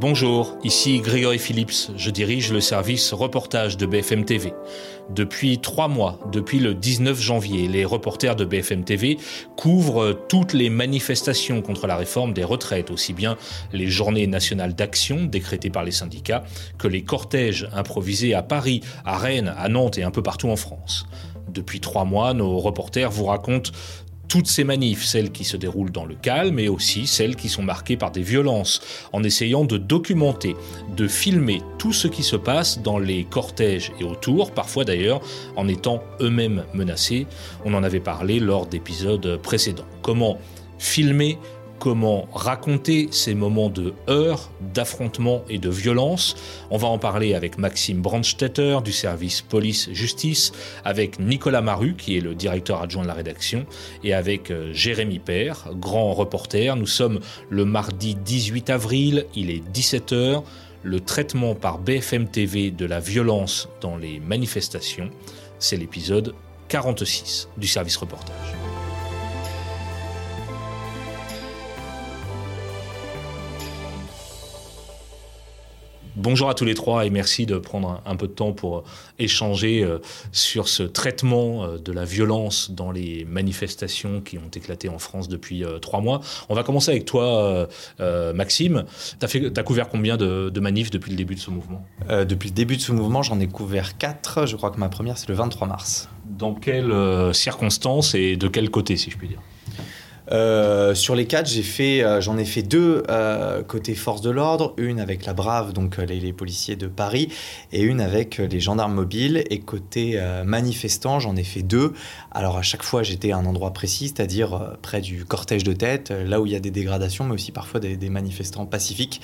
Bonjour, ici Grégory Phillips, je dirige le service reportage de BFM TV. Depuis trois mois, depuis le 19 janvier, les reporters de BFM TV couvrent toutes les manifestations contre la réforme des retraites, aussi bien les journées nationales d'action décrétées par les syndicats que les cortèges improvisés à Paris, à Rennes, à Nantes et un peu partout en France. Depuis trois mois, nos reporters vous racontent toutes ces manifs, celles qui se déroulent dans le calme et aussi celles qui sont marquées par des violences, en essayant de documenter, de filmer tout ce qui se passe dans les cortèges et autour, parfois d'ailleurs en étant eux-mêmes menacés. On en avait parlé lors d'épisodes précédents. Comment filmer comment raconter ces moments de heurts, d'affrontements et de violence. On va en parler avec Maxime Brandstetter du service police-justice, avec Nicolas Maru qui est le directeur adjoint de la rédaction et avec euh, Jérémy Père, grand reporter. Nous sommes le mardi 18 avril, il est 17h. Le traitement par BFM TV de la violence dans les manifestations, c'est l'épisode 46 du service reportage. Bonjour à tous les trois et merci de prendre un, peu de temps pour échanger euh, sur ce traitement euh, de la violence dans les manifestations qui ont éclaté en France depuis euh, trois mois. On va commencer avec toi, Maxime. Tu as, as, couvert combien de, de, manifs depuis le début de ce mouvement? Depuis le début de ce mouvement, j'en ai couvert quatre. Je crois que ma première, c'est le 23 mars. Dans quelles circonstances et de quel côté, si je puis dire? Euh, sur les quatre, j'ai fait, euh, j'en ai fait deux euh, côté force de l'ordre, une avec la Brave, donc les, les, policiers de Paris, et une avec les gendarmes mobiles. Et côté manifestants, j'en ai fait deux. Alors à chaque fois, j'étais à un endroit précis, c'est-à-dire près du cortège de tête, là où il y a des dégradations, mais aussi parfois des, des manifestants pacifiques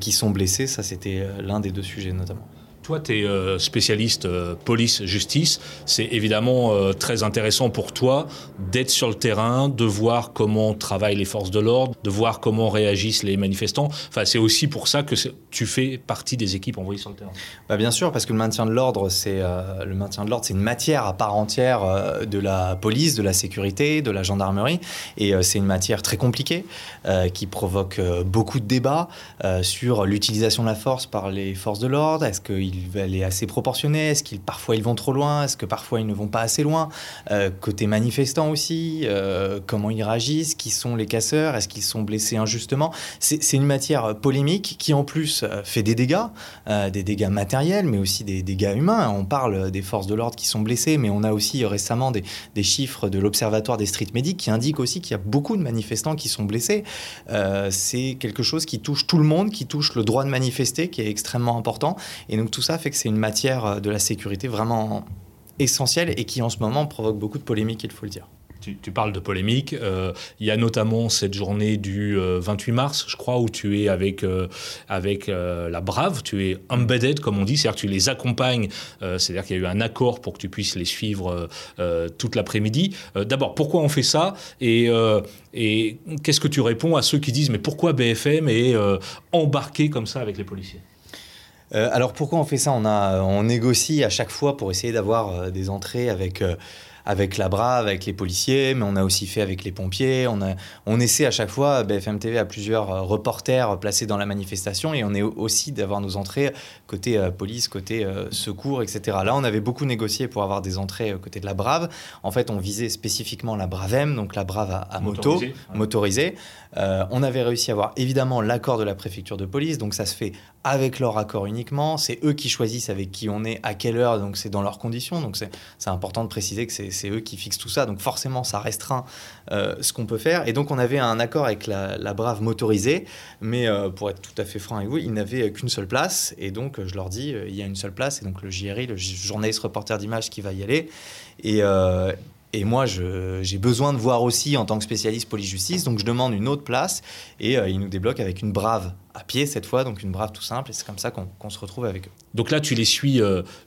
qui sont blessés. Ça, c'était l'un des deux sujets notamment. Toi, tu es euh, spécialiste euh, police-justice. C'est évidemment euh, très intéressant pour toi d'être sur le terrain, de voir comment travaillent les forces de l'ordre, de voir comment réagissent les manifestants. Enfin, c'est aussi pour ça que tu fais partie des équipes envoyées sur le terrain. Bah bien sûr, parce que le maintien de l'ordre, c'est une matière à part entière de la police, de la sécurité, de la gendarmerie, et c'est une matière très compliquée qui provoque beaucoup de débats sur l'utilisation de la force par les forces de l'ordre. Est-ce qu'il elle est assez proportionnée Est-ce qu'ils parfois ils vont trop loin? Est-ce que parfois ils ne vont pas assez loin? Euh, Côté manifestant aussi, euh, comment ils réagissent? Qui sont les casseurs? Est-ce qu'ils sont blessés injustement? C'est une matière polémique qui en plus euh, fait des dégâts, des dégâts matériels, mais aussi des dégâts humains. On parle des forces de l'ordre qui sont blessées, mais on a aussi récemment des, des chiffres de l'Observatoire des street medics qui indiquent aussi qu'il y a beaucoup de manifestants qui sont blessés. C'est quelque chose qui touche tout le monde, qui touche le droit de manifester, qui est extrêmement important. Et donc tout ça fait que c'est une matière euh, de la sécurité vraiment essentielle et qui en ce moment provoque beaucoup de polémiques, il faut le dire. Tu, parles de polémique. Euh, il y a notamment cette journée du 28 euh, mars, je crois, où tu es avec, avec la Brave, tu es embedded, comme on dit, c'est-à-dire que tu les accompagnes, c'est-à-dire qu'il y a eu un accord pour que tu puisses les suivre toute l'après-midi. D'abord, pourquoi on fait ça? Et, qu'est-ce que tu réponds à ceux qui disent, mais pourquoi BFM est embarqué comme ça avec les policiers? Alors pourquoi on fait ça? On négocie à chaque fois pour essayer d'avoir euh, des entrées avec euh, avec la Brave, avec les policiers, mais on a aussi fait avec les pompiers. On, a, on essaie à chaque fois, BFM TV a plusieurs euh, reporters placés dans la manifestation et on est aussi d'avoir nos entrées côté euh, police, côté euh, secours, etc. Là, on avait beaucoup négocié pour avoir des entrées côté de la Brave. En fait, on visait spécifiquement la Bravem, donc la Brave à, moto, motorisée. on avait réussi à avoir évidemment l'accord de la préfecture de police, donc ça se fait avec leur accord uniquement. C'est eux qui choisissent avec qui on est, à quelle heure, donc c'est dans leurs conditions. Donc c'est important de préciser que c'est c'est eux qui fixent tout ça. Donc forcément, ça restreint euh, ce qu'on peut faire. Et donc on avait un accord avec la, Brave motorisée, mais euh, pour être tout à fait franc avec vous, ils n'avaient qu'une seule place. Et donc je leur dis, euh, il y a une seule place. Et donc le JRI, le journaliste reporter d'image qui va y aller. Et, moi, j'ai besoin de voir aussi en tant que spécialiste police-justice, donc je demande une autre place et ils nous débloquent avec une brave à pied cette fois, donc une brave tout simple, et c'est comme ça qu'on se retrouve avec eux. Donc là, tu les suis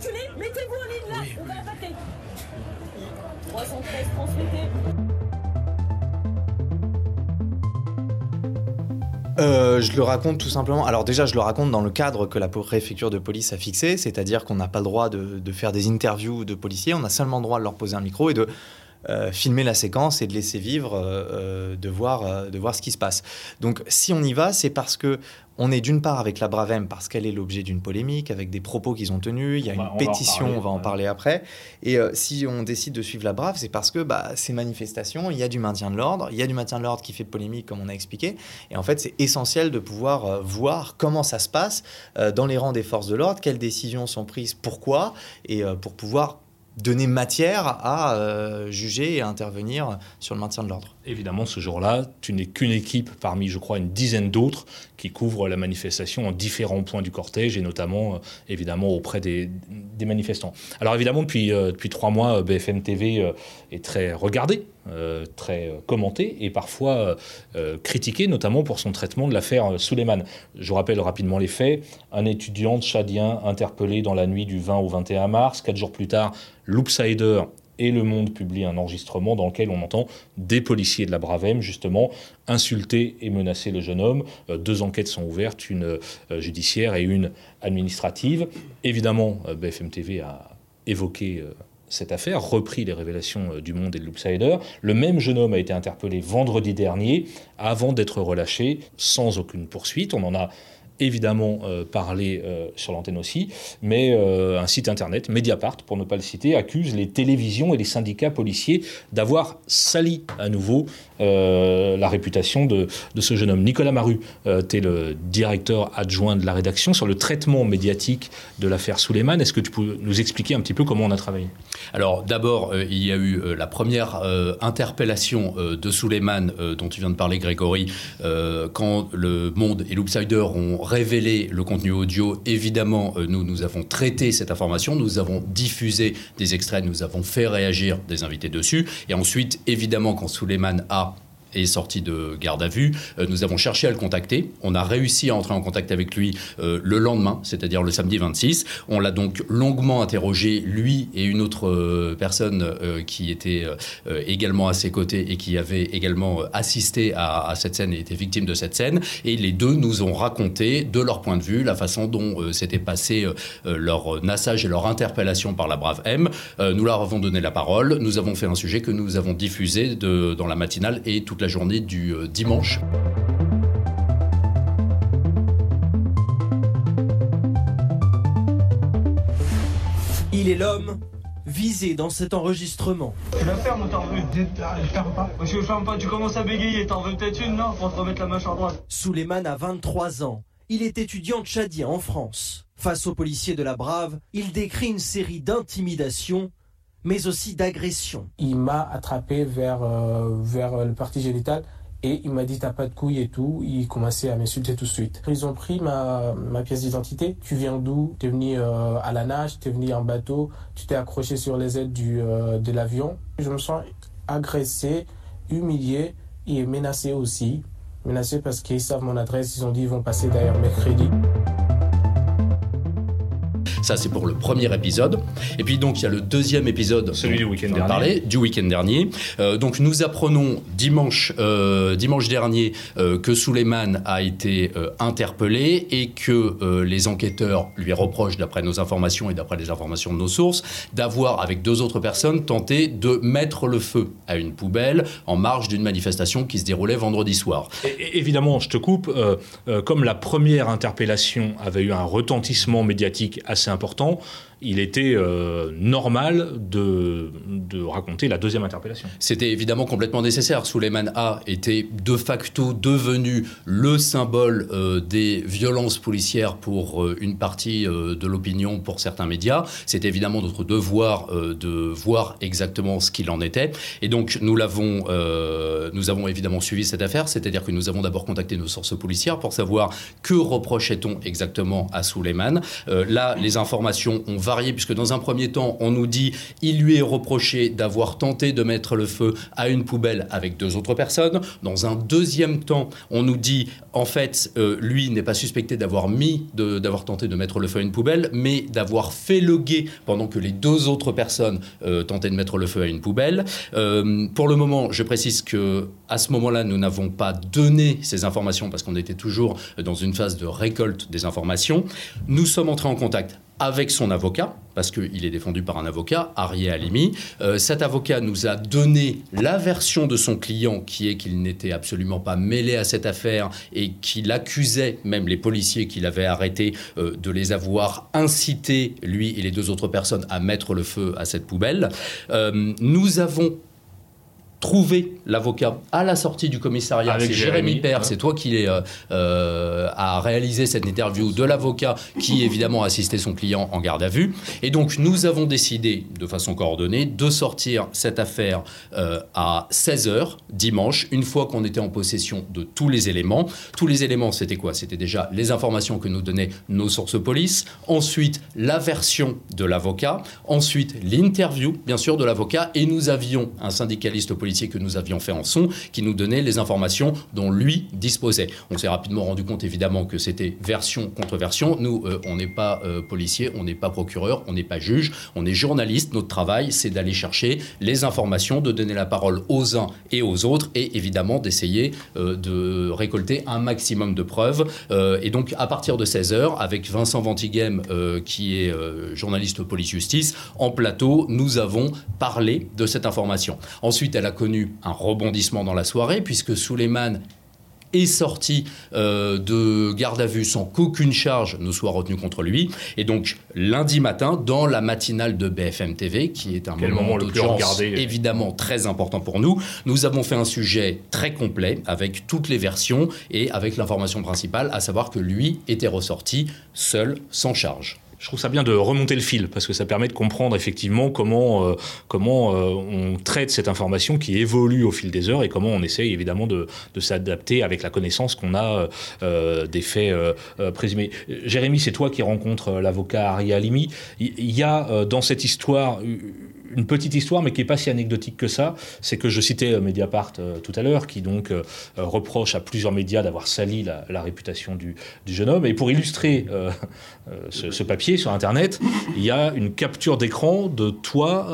Reculez, Mettez-vous en ligne là. On va attaquer. 313, transmettez Euh, je le raconte tout simplement. Alors déjà, je le raconte dans le cadre que la préfecture de police a fixé, c'est-à-dire qu'on n'a pas le droit de, de faire des interviews de policiers, on a seulement le droit de leur poser un micro et de euh, filmer la séquence et de laisser vivre, euh, euh, de, voir, de voir ce qui se passe. Donc si on y va, c'est parce que on est d'une part avec la Bravem parce qu'elle est l'objet d'une polémique, avec des propos qu'ils ont tenus. Il y a une pétition, parler, on va en parler après. Et euh, si on décide de suivre la Brave, c'est parce que bah, ces manifestations, il y a du maintien de l'ordre, il y a du maintien de l'ordre qui fait polémique, comme on a expliqué. Et en fait, c'est essentiel de pouvoir euh, voir comment ça se passe euh, dans les rangs des forces de l'ordre, quelles décisions sont prises, pourquoi, et pour pouvoir donner matière à euh, juger et à intervenir sur le maintien de l'ordre. Évidemment, ce jour-là, tu n'es qu'une équipe parmi, je crois, une dizaine d'autres qui couvrent la manifestation en différents points du cortège et notamment, euh, évidemment, auprès des, manifestants. Alors évidemment, depuis, euh, depuis trois mois, euh, BFM TV est très regardé, très commenté et parfois critiqué, notamment pour son traitement de l'affaire Suleiman. Je rappelle rapidement les faits. Un étudiant tchadien interpellé dans la nuit du 20 au 21 mars. Quatre jours plus tard, Loopsider et Le Monde publie un enregistrement dans lequel on entend des policiers de la Bravem, justement, insulter et menacer le jeune homme. Euh, deux enquêtes sont ouvertes, une euh, judiciaire et une administrative. Évidemment, euh, BFM TV a évoqué cette affaire, repris les révélations du Monde et de l'Oopsider. Le même jeune homme a été interpellé vendredi dernier avant d'être relâché sans aucune poursuite. On en a évidemment euh, parlé euh, sur l'antenne aussi, mais euh, un site internet, Mediapart, pour ne pas le citer, accuse les télévisions et les syndicats policiers d'avoir sali à nouveau euh, la réputation de, de ce jeune homme. Nicolas Maru, tu es le directeur adjoint de la rédaction sur le traitement médiatique de l'affaire Suleiman. Est-ce que tu peux nous expliquer un petit peu comment on a travaillé? Alors d'abord, il y a eu la première interpellation de Suleiman euh, dont tu viens de parler, Grégory, quand le Monde et l'Oopsider ont révélé le contenu audio. Évidemment, euh, nous, nous avons traité cette information, nous avons diffusé des extraits, nous avons fait réagir des invités dessus. Et ensuite, évidemment, quand Suleiman a est sorti de garde à vue. Euh, nous avons cherché à le contacter. On a réussi à entrer en contact avec lui euh, le lendemain, c'est-à-dire le samedi 26. On l'a donc longuement interrogé, lui et une autre euh, personne qui était également à ses côtés et qui avait également assisté à, cette scène et était victime de cette scène. Et les deux nous ont raconté, de leur point de vue, la façon dont s'était passé leur nassage et leur interpellation par la brave M. Nous leur avons donné la parole. Nous avons fait un sujet que nous avons diffusé de, dans la matinale et toute la journée du euh, dimanche. Il est l'homme visé dans cet enregistrement. Tu la fermes ou t'en veux Je ferme pas. Je ferme pas, tu commences à bégayer, t'en veux peut-être une, non Pour te remettre la mâchoire droite. Suleiman a 23 ans. Il est étudiant tchadien en France. Face aux policiers de la Brave, il décrit une série d'intimidations, mais aussi d'agressions. il m'a attrapé vers, euh, vers le parti génital et il m'a dit t'as pas de couilles et tout. Il commençait à m'insulter tout de suite. Ils ont pris ma, ma pièce d'identité. Tu viens d'où? T'es venu euh, à la nage, t'es venu en bateau, tu t'es accroché sur les ailes du, euh, de l'avion. Je me sens agressé, humilié et menacé aussi. Menacé parce qu'ils savent mon adresse, ils ont dit ils vont passer derrière mercredi. Ça, c'est pour le premier épisode. Et puis donc, il y a le deuxième épisode. Celui du week-end on dernier. parlait, du week-end dernier. Euh, donc, nous apprenons dimanche, euh, dimanche dernier euh, que Suleiman a été interpellé et que les enquêteurs lui reprochent, d'après nos informations et d'après les informations de nos sources, d'avoir, avec deux autres personnes, tenté de mettre le feu à une poubelle en marge d'une manifestation qui se déroulait vendredi soir. Et- Évidemment, je te coupe. comme la première interpellation avait eu un retentissement médiatique assez important, il était euh, normal de, raconter la deuxième interpellation. C'était évidemment complètement nécessaire. Suleiman A était de facto devenu le symbole euh, des violences policières pour euh, une partie de l'opinion, pour certains médias. C'est évidemment notre devoir de voir exactement ce qu'il en était. Et donc nous avons évidemment suivi cette affaire, c'est-à-dire que nous avons d'abord contacté nos sources policières pour savoir que reprochait-on exactement à Suleiman. Euh, là, les informations ont puisque dans un premier temps, on nous dit il lui est reproché d'avoir tenté de mettre le feu à une poubelle avec deux autres personnes. Dans un deuxième temps, on nous dit en fait, euh, lui n'est pas suspecté d'avoir mis, d'avoir tenté de mettre le feu à une poubelle, mais d'avoir fait le guet pendant que les deux autres personnes euh, tentaient de mettre le feu à une poubelle. Euh, pour le moment, je précise que à ce moment-là, nous n'avons pas donné ces informations parce qu'on était toujours dans une phase de récolte des informations. Nous sommes entrés en contact avec son avocat, parce qu'il est défendu par un avocat, Arié Alimi. Euh, cet avocat nous a donné la version de son client, qui est qu'il n'était absolument pas mêlé à cette affaire et qu'il accusait même les policiers qu'il avait arrêtés euh, de les avoir incités, lui et les deux autres personnes, à mettre le feu à cette poubelle. Euh, nous avons trouver l'avocat à la sortie du commissariat. C'est Jérémy, Père, c'est toi qui euh, euh, a réalisé cette interview de l'avocat qui évidemment a assisté son client en garde à vue. Et donc nous avons décidé de façon coordonnée de sortir cette affaire euh, à 16h dimanche, une fois qu'on était en possession de tous les éléments. Tous les éléments, c'était quoi? C'était déjà les informations que nous donnaient nos sources police, ensuite la version de l'avocat, ensuite l'interview bien sûr de l'avocat et nous avions un syndicaliste que nous avions fait en son, qui nous donnait les informations dont lui disposait. On s'est rapidement rendu compte évidemment que c'était version contre version. Nous, euh, on n'est pas euh, policier, on n'est pas procureur, on n'est pas juge, on est journaliste. Notre travail, c'est d'aller chercher les informations, de donner la parole aux uns et aux autres, et évidemment d'essayer euh, de récolter un maximum de preuves. et donc, à partir de 16 h avec Vincent Ventighem, qui est journaliste police-justice, en plateau, nous avons parlé de cette information. Ensuite, elle a connu un rebondissement dans la soirée, puisque Suleiman est sorti euh, de garde à vue sans qu'aucune charge ne soit retenue contre lui. Et donc, lundi matin, dans la matinale de BFM TV, qui est un moment, d'audience évidemment très important pour nous, nous avons fait un sujet très complet avec toutes les versions et avec l'information principale, à savoir que lui était ressorti seul, sans charge je trouve ça bien de remonter le fil parce que ça permet de comprendre effectivement comment euh, comment euh, on traite cette information qui évolue au fil des heures et comment on essaye évidemment de, de s'adapter avec la connaissance qu'on a euh, des faits présumés. Jérémy, c'est toi qui rencontres l'avocat Ari Alimi. Il y a dans cette histoire une petite histoire, mais qui n'est pas si anecdotique que ça, c'est que je citais euh, Mediapart euh, tout à l'heure, qui donc euh, reproche à plusieurs médias d'avoir sali la, réputation du, jeune homme. Et pour illustrer ce, papier sur Internet, il y a une capture d'écran de toi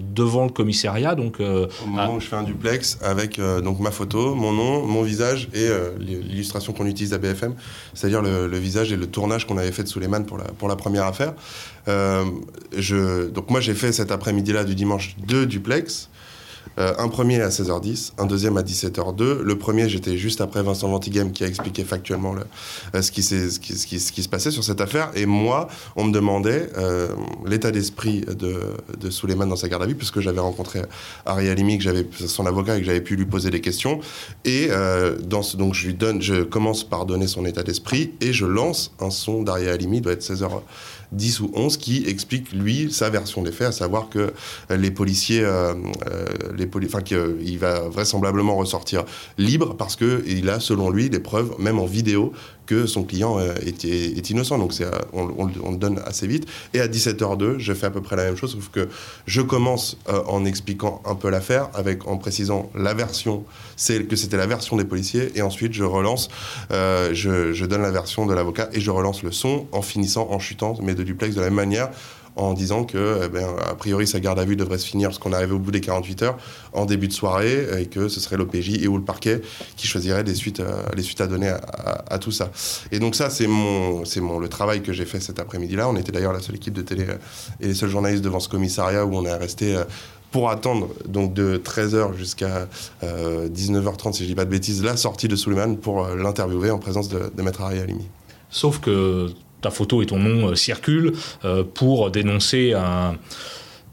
devant le commissariat. Donc, Au moment où je fais un duplex avec donc ma photo, mon nom, mon visage et l'illustration qu'on utilise à BFM, c'est-à-dire le, visage et le tournage qu'on avait fait de Suleiman pour la, pour la première affaire. Je, donc moi j'ai fait cet après-midi là du dimanche deux duplex. Euh, un premier à 16h10, un deuxième à 17h02. Le premier, j'étais juste après Vincent Ventigame qui a expliqué factuellement le, euh, ce, qui se passait sur cette affaire. Et moi, on me demandait euh, l'état d'esprit de, de Suleiman dans sa garde à vue, puisque j'avais rencontré Ari Alimi, que son avocat et que j'avais pu lui poser des questions. Et donc je commence par donner son état d'esprit et je lance un son d'Ari Alimi, doit être 16h. 10 ou 11 qui explique, lui, sa version des faits, à savoir que les policiers, euh, euh, les poli enfin, qu'il va vraisemblablement ressortir libre parce qu'il a, selon lui, des preuves, même en vidéo, que son client euh, est, innocent. Donc c'est, on, le donne assez vite. Et à 17h02, je fais à peu près la même chose, sauf que je commence en expliquant un peu l'affaire, en précisant la version, c'est que c'était la version des policiers, et ensuite je relance, je, je, donne la version de l'avocat et je relance le son en finissant, en chutant mes deux duplex de la même manière en disant que, eh ben, a priori, sa garde à vue devrait se finir parce qu'on arrive au bout des 48 heures en début de soirée et que ce serait l'OPJ et ou le parquet qui choisirait les suites, euh, les suites à donner à, tout ça. Et donc ça, c'est mon, c'est mon, le travail que j'ai fait cet après-midi-là. On était d'ailleurs la seule équipe de télé euh, et les seuls journalistes devant ce commissariat où on est resté euh, pour attendre donc de 13h jusqu'à 19h30, si je dis pas de bêtises, la sortie de Suleiman pour l'interviewer en présence de, de Maître. Sauf que ta photo et ton nom euh, circulent euh, pour dénoncer un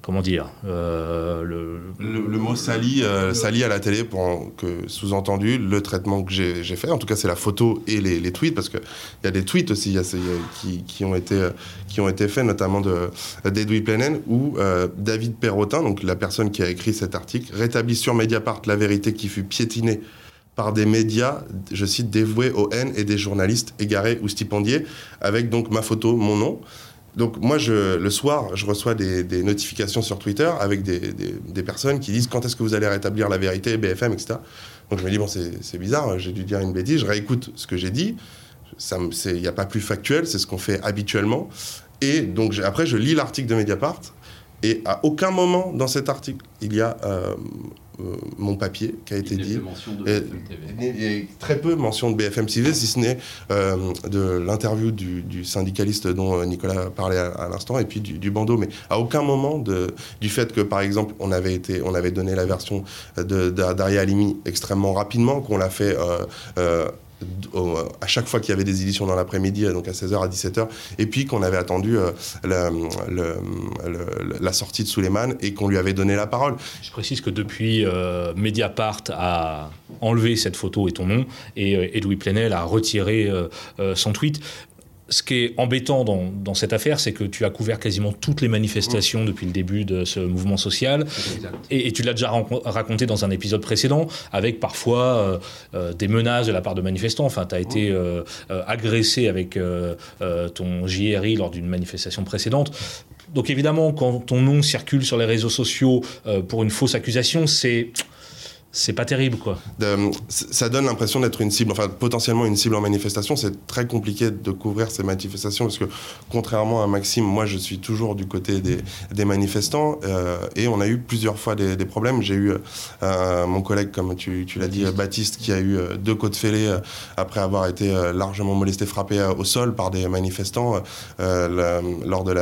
comment dire euh, le... Le, mot sali, sali à la télé pour que sous-entendu le traitement que j'ai fait. En tout cas c'est la photo et les, tweets parce que il y a des tweets aussi qui, ont été qui ont été faits notamment de d'Edoui Plenen où David Perrotin donc la personne qui a écrit cet article rétablit sur Mediapart la vérité qui fut piétinée par des médias, je cite, dévoués aux haines et des journalistes égarés ou stipendiés, avec donc ma photo, mon nom. Donc moi, le soir, je reçois des, notifications sur Twitter avec des, des, personnes qui disent quand est-ce que vous allez rétablir la vérité, BFM, etc. Donc je me dis, bon, c'est bizarre, j'ai dû dire une bêtise, je réécoute ce que j'ai dit. Il n'y a pas plus factuel, c'est ce qu'on fait habituellement. Et donc après, je lis l'article de Mediapart, et à aucun moment dans cet article, il y a euh, mon papier qui a été dit. Et, très peu mention de BFM TV, si ce n'est euh, de l'interview du, syndicaliste dont Nicolas parlait à, l'instant, et puis du, bandeau. Mais à aucun moment de, du fait que, par exemple, on avait, été, on avait donné la version d'Aria Alimi extrêmement rapidement, qu'on l'a fait à chaque fois qu'il y avait des éditions dans l'après-midi, donc à 16h, à 17h, et puis qu'on avait attendu euh, la, sortie de Suleiman et qu'on lui avait donné la parole. Je précise que depuis, euh, Mediapart a enlevé cette photo et ton nom, et euh, Edoui Plenel a retiré son tweet ce qui est embêtant dans, cette affaire, c'est que tu as couvert quasiment toutes les manifestations depuis le début de ce mouvement social. Et, tu l'as déjà raconté dans un épisode précédent, avec parfois euh, euh, des menaces de la part de manifestants. Enfin, tu as été euh, agressé avec ton JRI lors d'une manifestation précédente. Donc évidemment, quand ton nom circule sur les réseaux sociaux pour une fausse accusation, c'est c'est pas terrible, quoi. ça donne l'impression d'être une cible, enfin potentiellement une cible en manifestation. C'est très compliqué de couvrir ces manifestations parce que, contrairement à Maxime, moi je suis toujours du côté des, manifestants euh, et on a eu plusieurs fois des, problèmes. J'ai eu euh, mon collègue, comme tu, l'as dit, Baptiste, qui a eu euh, deux côtes fêlées après avoir été largement molesté, frappé au sol par des manifestants lors de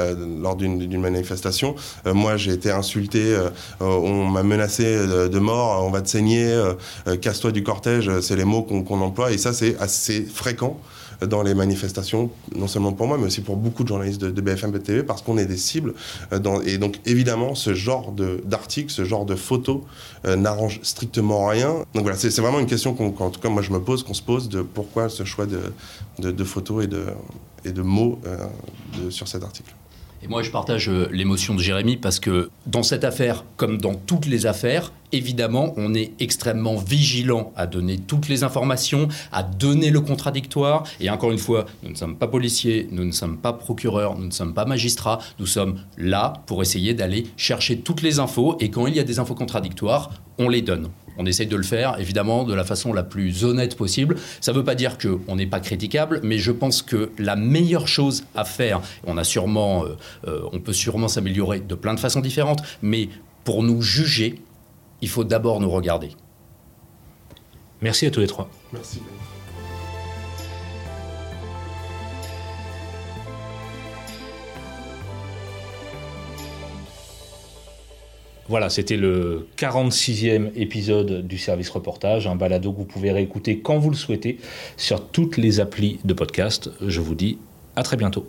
lors d'une manifestation. moi, j'ai été insulté, on m'a menacé de, de mort, on va te euh, euh, casse-toi du cortège, c'est les mots qu'on emploie. Et ça, c'est assez fréquent dans les manifestations, non seulement pour moi, mais aussi pour beaucoup de journalistes de, BFM TV, parce qu'on est des cibles. Euh, et donc, évidemment, ce genre d'articles, ce genre de photos n'arrange strictement rien. Donc voilà, c'est vraiment une question qu'en tout cas, moi, je me pose, qu'on se pose de pourquoi ce choix de, de, photos de, et de mots sur cet article. Et moi, je partage euh, l'émotion de Jérémy parce que dans cette affaire, comme dans toutes les affaires, évidemment, on est extrêmement vigilant à donner toutes les informations, à donner le contradictoire. Et encore une fois, nous ne sommes pas policiers, nous ne sommes pas procureurs, nous ne sommes pas magistrats. Nous sommes là pour essayer d'aller chercher toutes les infos. Et quand il y a des infos contradictoires, on les donne. On essaye de le faire, évidemment, de la façon la plus honnête possible. Ça ne veut pas dire qu'on n'est pas critiquable, mais je pense que la meilleure chose à faire, on, a sûrement, euh, euh, on peut sûrement s'améliorer de plein de façons différentes, mais pour nous juger, il faut d'abord nous regarder. Merci à tous les trois. Merci. Voilà, c'était le 46e épisode du service reportage, un balado que vous pouvez réécouter quand vous le souhaitez sur toutes les applis de podcast. Je vous dis à très bientôt.